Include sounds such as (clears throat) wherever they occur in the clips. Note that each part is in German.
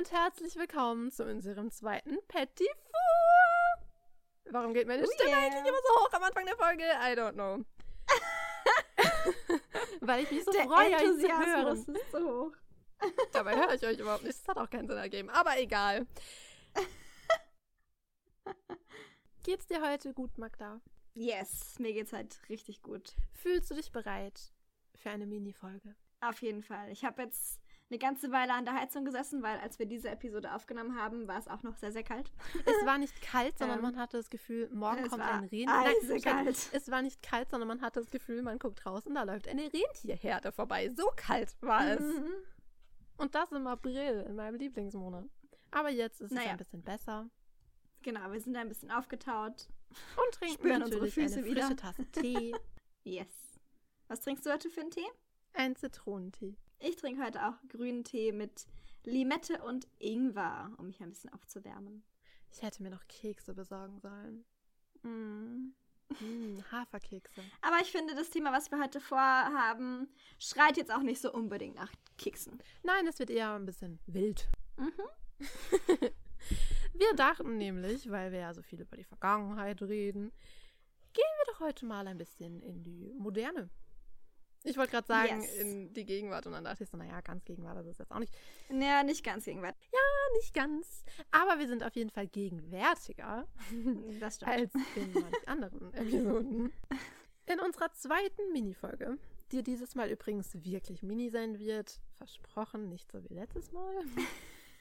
und herzlich willkommen zu unserem zweiten Petit Four. Warum geht meine Oh Stimme yeah. eigentlich immer so hoch am Anfang der Folge? I don't know. (laughs) Weil ich mich so Der freue, euch zu hören. ist so hoch. (laughs) Dabei höre ich euch überhaupt nicht. Das hat auch keinen Sinn ergeben. Aber egal. (laughs) Geht's dir heute gut, Magda? Yes, mir geht's halt richtig gut. Fühlst du dich bereit für eine Mini-Folge? Auf jeden Fall. Ich habe jetzt eine ganze Weile an der Heizung gesessen, weil als wir diese Episode aufgenommen haben, war es auch noch sehr, sehr kalt. Es war nicht kalt, sondern (laughs) Ähm, man hatte das Gefühl, morgen es kommt ein eisekalt. stopp. es war nicht kalt, sondern man hatte das Gefühl, man guckt und da läuft eine Rentierherde vorbei. So kalt war es. Mhm. Und das im April, in meinem Lieblingsmonat. Aber jetzt ist es Naja. ein bisschen besser. Genau, wir sind ein bisschen aufgetaut. Und trinken Spüren unsere natürlich Füße eine wieder. frische Tasse Tee. (laughs) Yes. Was trinkst du heute für einen Tee? ein Zitronentee. Ich trinke heute auch grünen Tee mit Limette und Ingwer, um mich ein bisschen aufzuwärmen. Ich hätte mir noch Kekse besorgen sollen. Mm. Mm, Haferkekse. (laughs) Aber ich finde, das Thema, was wir heute vorhaben, schreit jetzt auch nicht so unbedingt nach Keksen. Nein, es wird eher ein bisschen wild. Mhm. (laughs) Wir dachten nämlich, weil wir ja so viel über die Vergangenheit reden, gehen wir doch heute mal ein bisschen in die Moderne. Ich wollte gerade sagen, Yes. in die Gegenwart und dann dachte ich so, naja, ganz Gegenwart, das ist jetzt auch nicht, Ja, nicht ganz gegenwärtig. nicht ganz. Aber wir sind auf jeden Fall gegenwärtiger (laughs) als in manch anderen (laughs) Episoden. In unserer zweiten Minifolge, die dieses Mal übrigens wirklich mini sein wird, versprochen, nicht so wie letztes Mal,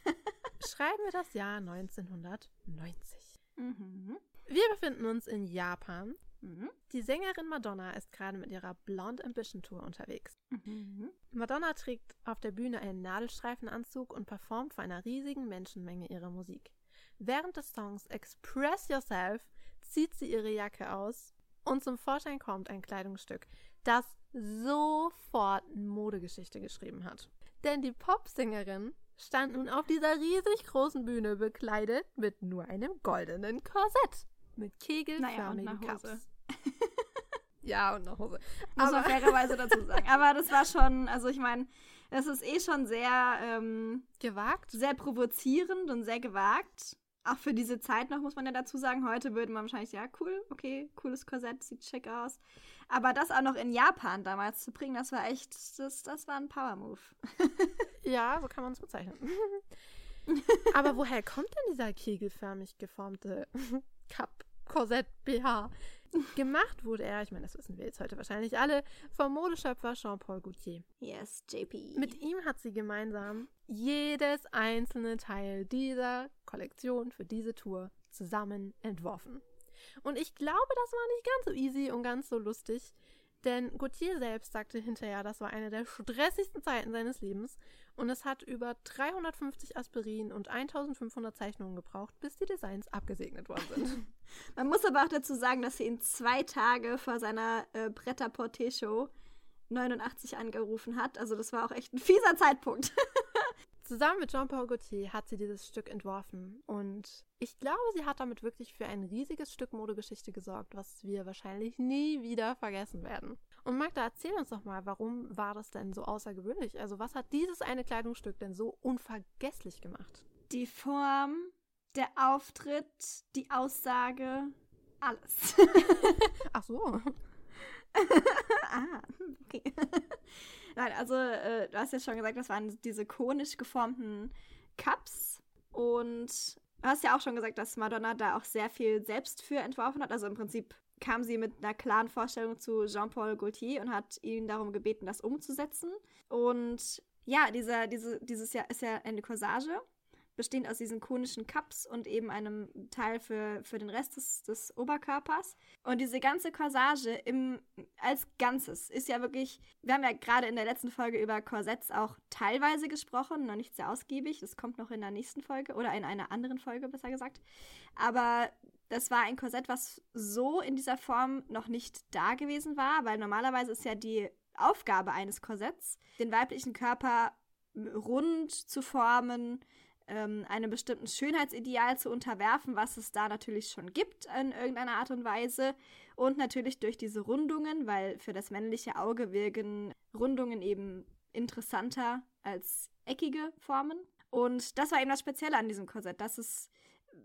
(laughs) schreiben wir das Jahr 1990. Mhm. Wir befinden uns in Japan. Mhm. Die Sängerin Madonna ist gerade mit ihrer Blonde Ambition Tour unterwegs. Mhm. Madonna trägt auf der Bühne einen Nadelstreifenanzug und performt vor einer riesigen Menschenmenge ihre Musik. Während des Songs Express Yourself zieht sie ihre Jacke aus und zum Vorschein kommt ein Kleidungsstück, das sofort Modegeschichte geschrieben hat. Denn die Popsängerin stand nun auf dieser riesig großen Bühne bekleidet mit nur einem goldenen Korsett mit Naja, und kegelförmigen Hose. Cups. (laughs) ja, und eine Hose. Muss man Aber- fairerweise dazu (laughs) sagen. Aber das war schon, also ich meine, das ist eh schon sehr, ähm, Gewagt? sehr provozierend und sehr gewagt. Auch für diese Zeit noch, muss man ja dazu sagen. Heute würde man wahrscheinlich, ja, cool, okay, cooles Korsett, sieht schick aus. Aber das auch noch in Japan damals zu bringen, das war echt, das, das war ein Power-Move. (laughs) Ja, so kann man es bezeichnen. Aber woher kommt denn dieser kegelförmig geformte Cup, Korsett, BH? Gemacht wurde er, ich meine, das wissen wir jetzt heute wahrscheinlich alle, vom Modeschöpfer Jean-Paul Gaultier. Yes, JP. Mit ihm hat sie gemeinsam jedes einzelne Teil dieser Kollektion für diese Tour zusammen entworfen. Und ich glaube, das war nicht ganz so easy und ganz so lustig, denn Gauthier selbst sagte hinterher, das war eine der stressigsten Zeiten seines Lebens und es hat über 350 Aspirin und 1500 Zeichnungen gebraucht, bis die Designs abgesegnet worden sind. (laughs) Man muss aber auch dazu sagen, dass sie ihn zwei Tage vor seiner äh, Pret-à-Porter-Show 89 angerufen hat. Also das war auch echt ein fieser Zeitpunkt. (laughs) Zusammen mit Jean-Paul Gaultier hat sie dieses Stück entworfen und ich glaube, sie hat damit wirklich für ein riesiges Stück Modegeschichte gesorgt, was wir wahrscheinlich nie wieder vergessen werden. Und Magda, erzähl uns doch mal, warum war das denn so außergewöhnlich? Also was hat dieses eine Kleidungsstück denn so unvergesslich gemacht? Die Form, der Auftritt, die Aussage, alles. (laughs) Ach so. (laughs) ah, okay. (laughs) Nein, also äh, du hast ja schon gesagt, das waren diese konisch geformten Cups. Und du hast ja auch schon gesagt, dass Madonna da auch sehr viel selbst für entworfen hat. Also im Prinzip kam sie mit einer klaren Vorstellung zu Jean-Paul Gaultier und hat ihn darum gebeten, das umzusetzen. Und ja, dieser, diese, dieses Jahr ist ja eine Corsage, bestehend aus diesen konischen Cups und eben einem Teil für, für den Rest des, des Oberkörpers. Und diese ganze Corsage im, als Ganzes ist ja wirklich, wir haben ja gerade in der letzten Folge über Korsetts auch teilweise gesprochen, noch nicht sehr ausgiebig, das kommt noch in der nächsten Folge oder in einer anderen Folge, besser gesagt. Aber das war ein Korsett, was so in dieser Form noch nicht da gewesen war, weil normalerweise ist ja die Aufgabe eines Korsetts, den weiblichen Körper rund zu formen, ähm, einem bestimmten Schönheitsideal zu unterwerfen, was es da natürlich schon gibt in irgendeiner Art und Weise. Und natürlich durch diese Rundungen, weil für das männliche Auge wirken Rundungen eben interessanter als eckige Formen. Und das war eben das Spezielle an diesem Korsett, dass es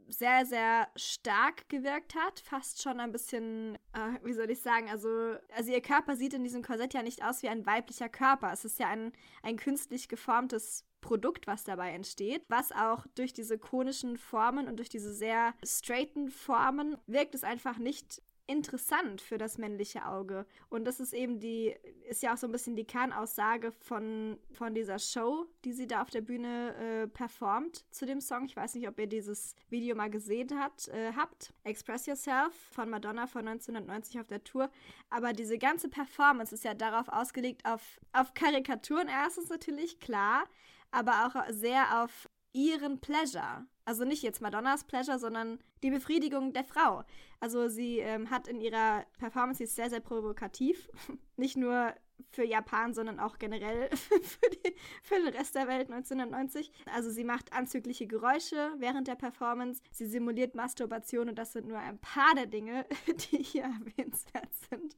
sehr, sehr stark gewirkt hat. Fast schon ein bisschen, äh, wie soll ich sagen, also, also ihr Körper sieht in diesem Korsett ja nicht aus wie ein weiblicher Körper. Es ist ja ein, ein künstlich geformtes Produkt, was dabei entsteht, was auch durch diese konischen Formen und durch diese sehr straighten Formen wirkt es einfach nicht interessant für das männliche Auge. Und das ist eben die, ist ja auch so ein bisschen die Kernaussage von, von dieser Show, die sie da auf der Bühne äh, performt zu dem Song. Ich weiß nicht, ob ihr dieses Video mal gesehen hat, äh, habt. Express Yourself von Madonna von 1990 auf der Tour. Aber diese ganze Performance ist ja darauf ausgelegt, auf, auf Karikaturen erstens natürlich, klar, aber auch sehr auf ihren Pleasure. Also nicht jetzt Madonnas Pleasure, sondern die Befriedigung der Frau. Also sie ähm, hat in ihrer Performance, sie ist sehr, sehr provokativ. (laughs) nicht nur für Japan, sondern auch generell (laughs) für, die, für, den Rest der Welt 1990. Also sie macht anzügliche Geräusche während der Performance. Sie simuliert Masturbation und das sind nur ein paar der Dinge, (laughs) die hier erwähnenswert sind.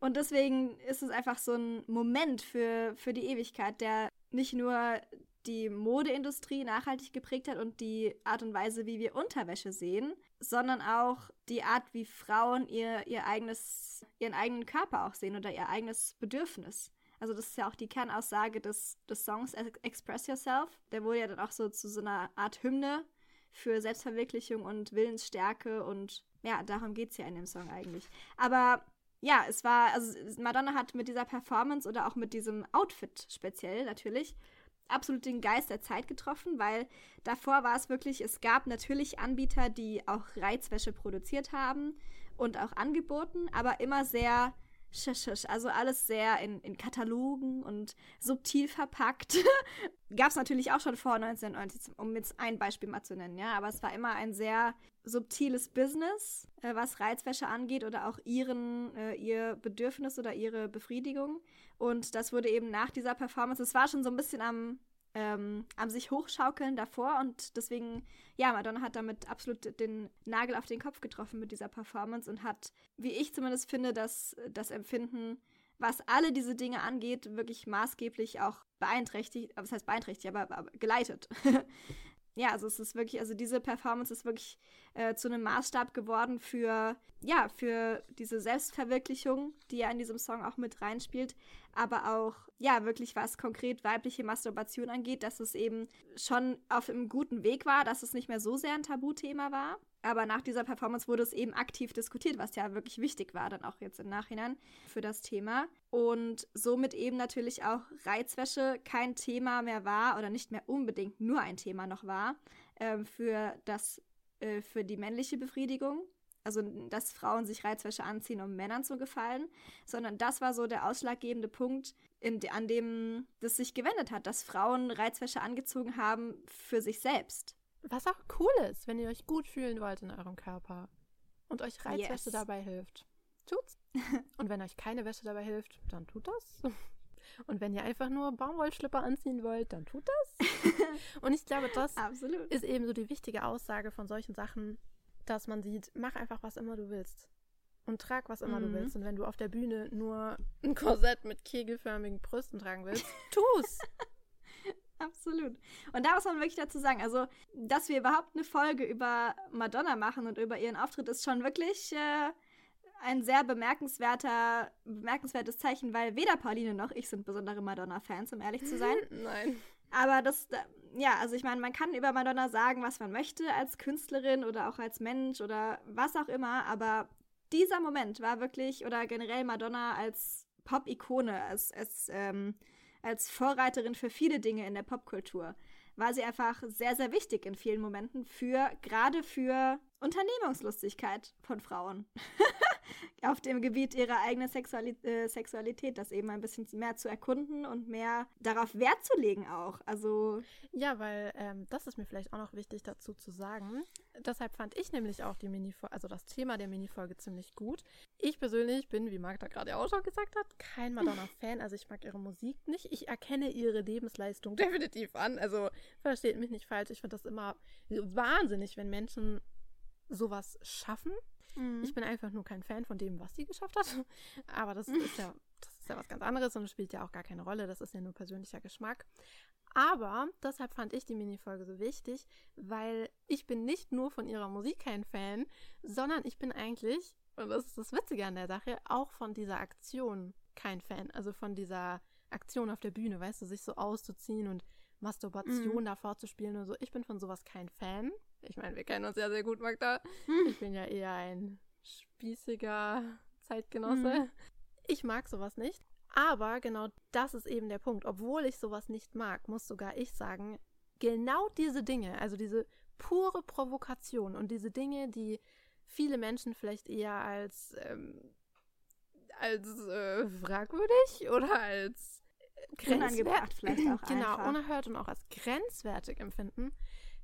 Und deswegen ist es einfach so ein Moment für, für die Ewigkeit, der nicht nur die Modeindustrie nachhaltig geprägt hat und die Art und Weise, wie wir Unterwäsche sehen, sondern auch die Art, wie Frauen ihr, ihr eigenes, ihren eigenen Körper auch sehen oder ihr eigenes Bedürfnis. Also das ist ja auch die Kernaussage des, des Songs Express Yourself. Der wurde ja dann auch so zu so einer Art Hymne für Selbstverwirklichung und Willensstärke und ja, darum geht es ja in dem Song eigentlich. Aber ja, es war, also Madonna hat mit dieser Performance oder auch mit diesem Outfit speziell natürlich absolut den Geist der Zeit getroffen, weil davor war es wirklich, es gab natürlich Anbieter, die auch Reizwäsche produziert haben und auch angeboten, aber immer sehr also alles sehr in, in Katalogen und subtil verpackt. (laughs) Gab es natürlich auch schon vor 1990, um jetzt ein Beispiel mal zu nennen, ja. Aber es war immer ein sehr subtiles Business, äh, was Reizwäsche angeht oder auch ihren, äh, ihr Bedürfnis oder ihre Befriedigung. Und das wurde eben nach dieser Performance, es war schon so ein bisschen am, ähm, am sich hochschaukeln davor und deswegen, ja, Madonna hat damit absolut den Nagel auf den Kopf getroffen mit dieser Performance und hat, wie ich zumindest finde, das, das Empfinden, was alle diese Dinge angeht, wirklich maßgeblich auch beeinträchtigt, was heißt beeinträchtigt, aber, aber geleitet. (laughs) ja, also es ist wirklich, also diese Performance ist wirklich äh, zu einem Maßstab geworden für, ja, für diese Selbstverwirklichung, die ja in diesem Song auch mit reinspielt, aber auch, ja, wirklich was konkret weibliche Masturbation angeht, dass es eben schon auf einem guten Weg war, dass es nicht mehr so sehr ein Tabuthema war. Aber nach dieser Performance wurde es eben aktiv diskutiert, was ja wirklich wichtig war, dann auch jetzt im Nachhinein für das Thema. Und somit eben natürlich auch Reizwäsche kein Thema mehr war oder nicht mehr unbedingt nur ein Thema noch war äh, für, das, äh, für die männliche Befriedigung. Also, dass Frauen sich Reizwäsche anziehen, um Männern zu gefallen, sondern das war so der ausschlaggebende Punkt, in, an dem das sich gewendet hat, dass Frauen Reizwäsche angezogen haben für sich selbst was auch cool ist, wenn ihr euch gut fühlen wollt in eurem Körper und euch Reizwäsche yes. dabei hilft. Tut's. (laughs) und wenn euch keine Wäsche dabei hilft, dann tut das. Und wenn ihr einfach nur Baumwollschlipper anziehen wollt, dann tut das. (laughs) und ich glaube, das Absolut. ist eben so die wichtige Aussage von solchen Sachen, dass man sieht, mach einfach, was immer du willst. Und trag, was immer mhm. du willst. Und wenn du auf der Bühne nur ein Korsett mit kegelförmigen Brüsten tragen willst, (laughs) tu's. Absolut. Und da muss man wirklich dazu sagen, also, dass wir überhaupt eine Folge über Madonna machen und über ihren Auftritt, ist schon wirklich äh, ein sehr bemerkenswerter, bemerkenswertes Zeichen, weil weder Pauline noch ich sind besondere Madonna-Fans, um ehrlich zu (laughs) sein. Nein. Aber das, ja, also ich meine, man kann über Madonna sagen, was man möchte als Künstlerin oder auch als Mensch oder was auch immer, aber dieser Moment war wirklich, oder generell Madonna als Pop-Ikone, als, als ähm, als Vorreiterin für viele Dinge in der Popkultur war sie einfach sehr, sehr wichtig in vielen Momenten für, gerade für Unternehmungslustigkeit von Frauen. (laughs) auf dem Gebiet ihrer eigenen Sexuali äh, Sexualität, das eben ein bisschen mehr zu erkunden und mehr darauf Wert zu legen auch. Also ja, weil ähm, das ist mir vielleicht auch noch wichtig dazu zu sagen. Deshalb fand ich nämlich auch die Mini also das Thema der Minifolge ziemlich gut. Ich persönlich bin, wie Magda gerade auch schon gesagt hat, kein Madonna-Fan. Also ich mag ihre Musik nicht. Ich erkenne ihre Lebensleistung (laughs) definitiv an. Also versteht mich nicht falsch. Ich finde das immer wahnsinnig, wenn Menschen sowas schaffen. Mhm. Ich bin einfach nur kein Fan von dem, was sie geschafft hat. (laughs) Aber das ist ja, das ist ja was ganz anderes und spielt ja auch gar keine Rolle. Das ist ja nur persönlicher Geschmack. Aber deshalb fand ich die Minifolge so wichtig, weil ich bin nicht nur von ihrer Musik kein Fan, sondern ich bin eigentlich, und das ist das Witzige an der Sache, auch von dieser Aktion kein Fan. Also von dieser Aktion auf der Bühne, weißt du, sich so auszuziehen und Masturbation mhm. da vorzuspielen und so. Ich bin von sowas kein Fan. Ich meine, wir kennen uns ja sehr gut, Magda. Mhm. Ich bin ja eher ein spießiger Zeitgenosse. Mhm. Ich mag sowas nicht. Aber genau das ist eben der Punkt. Obwohl ich sowas nicht mag, muss sogar ich sagen, genau diese Dinge, also diese pure Provokation und diese Dinge, die viele Menschen vielleicht eher als, ähm, als äh, fragwürdig oder als grenzwertig vielleicht auch (clears throat) genau einfach. unerhört und auch als grenzwertig empfinden,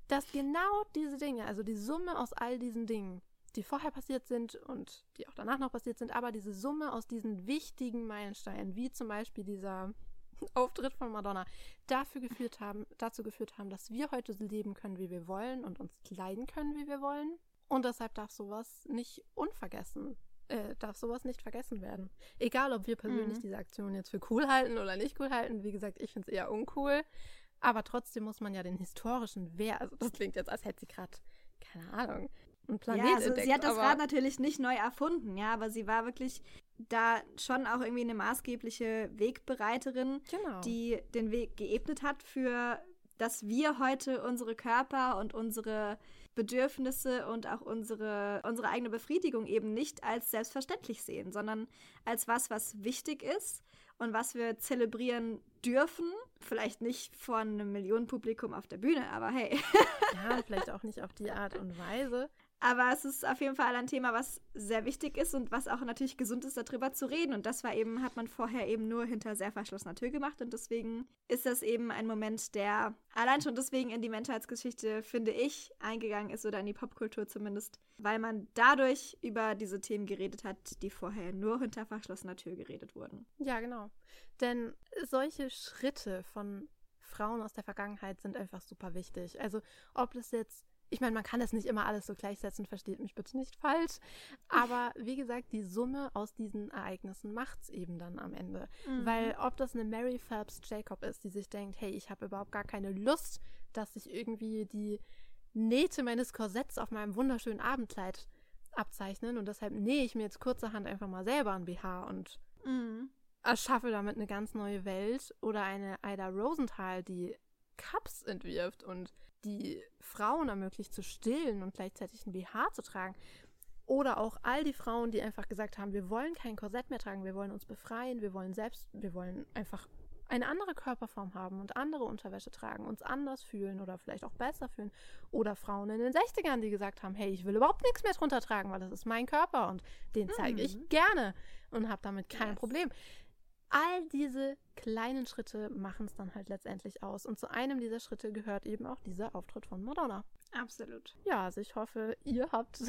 dass genau diese Dinge, also die Summe aus all diesen Dingen, die vorher passiert sind und die auch danach noch passiert sind, aber diese Summe aus diesen wichtigen Meilensteinen, wie zum Beispiel dieser (laughs) Auftritt von Madonna, dafür geführt haben, dazu geführt haben, dass wir heute so leben können, wie wir wollen und uns kleiden können, wie wir wollen. Und deshalb darf sowas nicht unvergessen, äh, darf sowas nicht vergessen werden. Egal, ob wir persönlich mhm. diese Aktion jetzt für cool halten oder nicht cool halten. Wie gesagt, ich finde es eher uncool. Aber trotzdem muss man ja den historischen Wert, also das klingt jetzt, als hätte sie gerade, keine Ahnung, einen Planet ja, also entdeckt, sie hat das Rad natürlich nicht neu erfunden, ja, aber sie war wirklich da schon auch irgendwie eine maßgebliche Wegbereiterin, genau. die den Weg geebnet hat für, dass wir heute unsere Körper und unsere Bedürfnisse und auch unsere, unsere eigene Befriedigung eben nicht als selbstverständlich sehen, sondern als was, was wichtig ist und was wir zelebrieren dürfen. Vielleicht nicht vor einem Millionenpublikum auf der Bühne, aber hey. ja, vielleicht auch nicht auf die Art und Weise. Aber es ist auf jeden Fall ein Thema, was sehr wichtig ist und was auch natürlich gesund ist, darüber zu reden. Und das war eben, hat man vorher eben nur hinter sehr verschlossener Tür gemacht. Und deswegen ist das eben ein Moment, der allein schon deswegen in die Menschheitsgeschichte, finde ich, eingegangen ist oder in die Popkultur zumindest, weil man dadurch über diese Themen geredet hat, die vorher nur hinter verschlossener Tür geredet wurden. Ja, genau. Denn solche Schritte von Frauen aus der Vergangenheit sind einfach super wichtig. Also ob das jetzt ich meine, man kann das nicht immer alles so gleichsetzen, versteht mich bitte nicht falsch. Aber (laughs) wie gesagt, die Summe aus diesen Ereignissen macht es eben dann am Ende. Mhm. Weil ob das eine Mary Phelps Jacob ist, die sich denkt, hey, ich habe überhaupt gar keine Lust, dass ich irgendwie die Nähte meines Korsetts auf meinem wunderschönen Abendkleid abzeichnen und deshalb nähe ich mir jetzt kurzerhand einfach mal selber ein BH und mhm. erschaffe damit eine ganz neue Welt. Oder eine Ida Rosenthal, die Cups entwirft und die Frauen ermöglicht zu stillen und gleichzeitig ein BH zu tragen. Oder auch all die Frauen, die einfach gesagt haben, wir wollen kein Korsett mehr tragen, wir wollen uns befreien, wir wollen selbst, wir wollen einfach eine andere Körperform haben und andere Unterwäsche tragen, uns anders fühlen oder vielleicht auch besser fühlen. Oder Frauen in den 60ern, die gesagt haben, hey, ich will überhaupt nichts mehr drunter tragen, weil das ist mein Körper und den zeige mhm. ich gerne und habe damit kein yes. Problem all diese kleinen Schritte machen es dann halt letztendlich aus. Und zu einem dieser Schritte gehört eben auch dieser Auftritt von Madonna. Absolut. Ja, also ich hoffe, ihr habt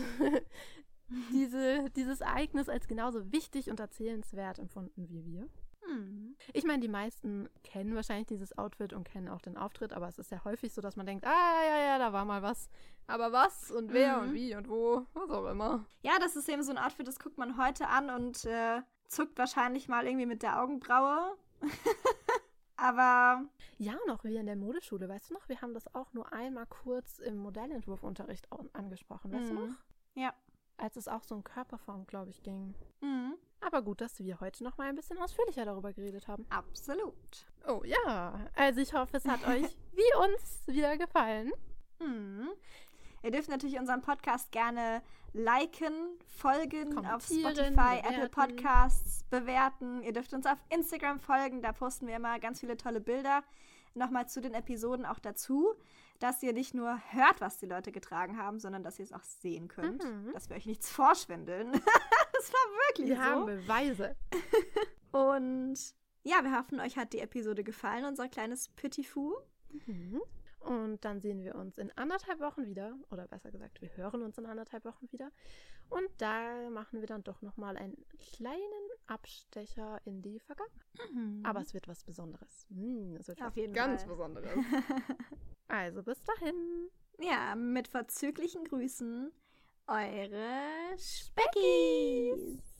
(laughs) diese, dieses Ereignis als genauso wichtig und erzählenswert empfunden wie wir. Mhm. Ich meine, die meisten kennen wahrscheinlich dieses Outfit und kennen auch den Auftritt, aber es ist ja häufig so, dass man denkt, ah ja, ja, da war mal was. Aber was und wer mhm. und wie und wo, was auch immer. Ja, das ist eben so ein Outfit, das guckt man heute an und äh, zuckt wahrscheinlich mal irgendwie mit der Augenbraue. (laughs) Aber. Ja, noch wie in der Modeschule, weißt du noch? Wir haben das auch nur einmal kurz im Modellentwurfunterricht angesprochen, weißt mhm. du noch? Ja. Als es auch so um Körperform, glaube ich, ging. Mhm. Aber gut, dass wir heute noch mal ein bisschen ausführlicher darüber geredet haben. Absolut. Oh ja, also ich hoffe, es hat (laughs) euch wie uns wieder gefallen. Mhm. Ihr dürft natürlich unseren Podcast gerne liken, folgen auf Spotify, bewerten. Apple Podcasts, bewerten. Ihr dürft uns auf Instagram folgen, da posten wir immer ganz viele tolle Bilder. Nochmal zu den Episoden auch dazu, dass ihr nicht nur hört, was die Leute getragen haben, sondern dass ihr es auch sehen könnt. Mhm. Dass wir euch nichts vorschwindeln. (laughs) das war wirklich wir so. Wir haben Beweise. (laughs) Und ja, wir hoffen, euch hat die Episode gefallen, unser kleines Petit Fou. Mhm. Und dann sehen wir uns in anderthalb Wochen wieder. Oder besser gesagt, wir hören uns in anderthalb Wochen wieder. Und da machen wir dann doch nochmal einen kleinen Abstecher in die Vergangenheit. Mhm. Aber es wird was Besonderes. Mhm, es wird Auf was ganz Fall. Besonderes. (laughs) also bis dahin. Ja, mit verzüglichen Grüßen. Eure Speckies.